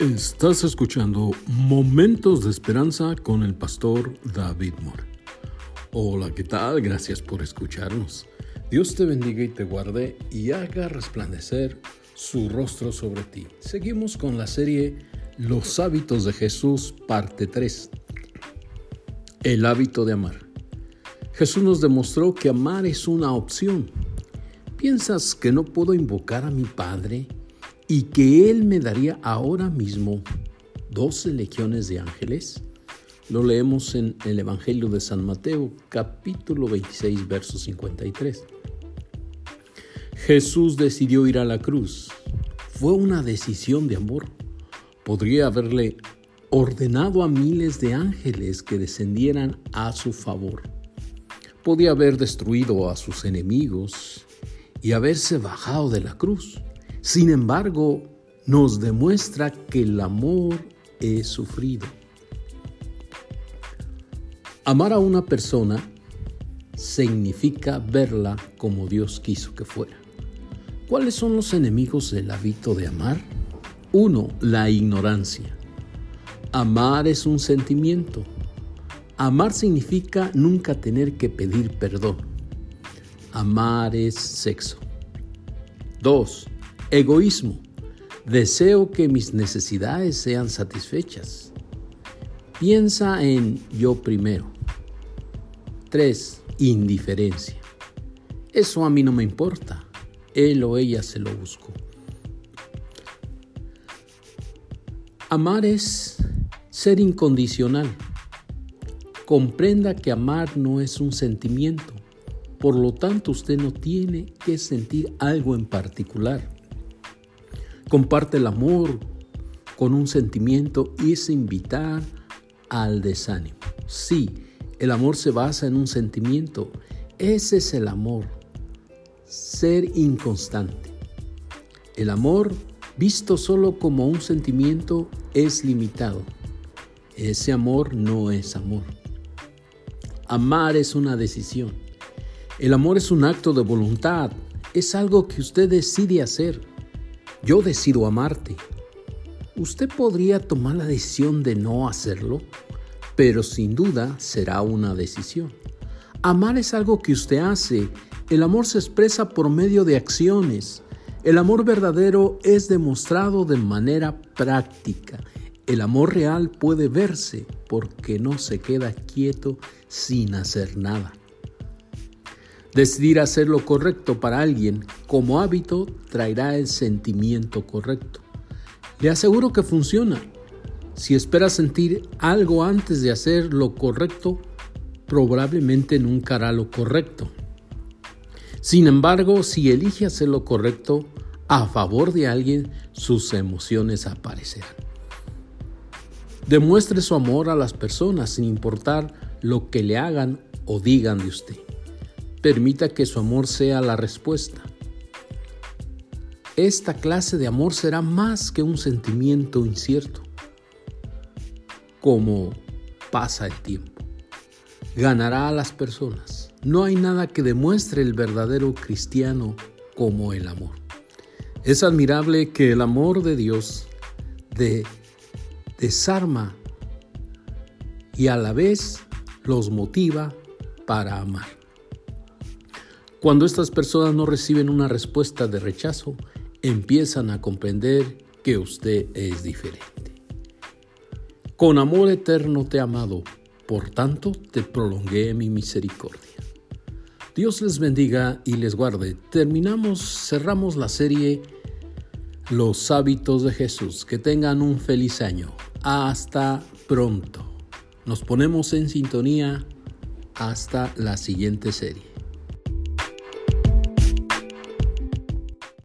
Estás escuchando Momentos de Esperanza con el pastor David Moore. Hola, ¿qué tal? Gracias por escucharnos. Dios te bendiga y te guarde y haga resplandecer su rostro sobre ti. Seguimos con la serie Los hábitos de Jesús, parte 3. El hábito de amar. Jesús nos demostró que amar es una opción. ¿Piensas que no puedo invocar a mi Padre? Y que Él me daría ahora mismo doce legiones de ángeles? Lo leemos en el Evangelio de San Mateo, capítulo 26, verso 53. Jesús decidió ir a la cruz. Fue una decisión de amor. Podría haberle ordenado a miles de ángeles que descendieran a su favor. Podía haber destruido a sus enemigos y haberse bajado de la cruz. Sin embargo, nos demuestra que el amor es sufrido. Amar a una persona significa verla como Dios quiso que fuera. ¿Cuáles son los enemigos del hábito de amar? Uno, la ignorancia. Amar es un sentimiento. Amar significa nunca tener que pedir perdón. Amar es sexo. Dos, Egoísmo. Deseo que mis necesidades sean satisfechas. Piensa en yo primero. 3. Indiferencia. Eso a mí no me importa. Él o ella se lo buscó. Amar es ser incondicional. Comprenda que amar no es un sentimiento. Por lo tanto, usted no tiene que sentir algo en particular. Comparte el amor con un sentimiento y es invitar al desánimo. Sí, el amor se basa en un sentimiento. Ese es el amor. Ser inconstante. El amor, visto solo como un sentimiento, es limitado. Ese amor no es amor. Amar es una decisión. El amor es un acto de voluntad. Es algo que usted decide hacer. Yo decido amarte. Usted podría tomar la decisión de no hacerlo, pero sin duda será una decisión. Amar es algo que usted hace. El amor se expresa por medio de acciones. El amor verdadero es demostrado de manera práctica. El amor real puede verse porque no se queda quieto sin hacer nada. Decidir hacer lo correcto para alguien como hábito traerá el sentimiento correcto. Le aseguro que funciona. Si espera sentir algo antes de hacer lo correcto, probablemente nunca hará lo correcto. Sin embargo, si elige hacer lo correcto a favor de alguien, sus emociones aparecerán. Demuestre su amor a las personas sin importar lo que le hagan o digan de usted. Permita que su amor sea la respuesta. Esta clase de amor será más que un sentimiento incierto, como pasa el tiempo. Ganará a las personas. No hay nada que demuestre el verdadero cristiano como el amor. Es admirable que el amor de Dios de, desarma y a la vez los motiva para amar. Cuando estas personas no reciben una respuesta de rechazo, empiezan a comprender que usted es diferente. Con amor eterno te he amado, por tanto te prolongué mi misericordia. Dios les bendiga y les guarde. Terminamos, cerramos la serie Los hábitos de Jesús. Que tengan un feliz año. Hasta pronto. Nos ponemos en sintonía hasta la siguiente serie.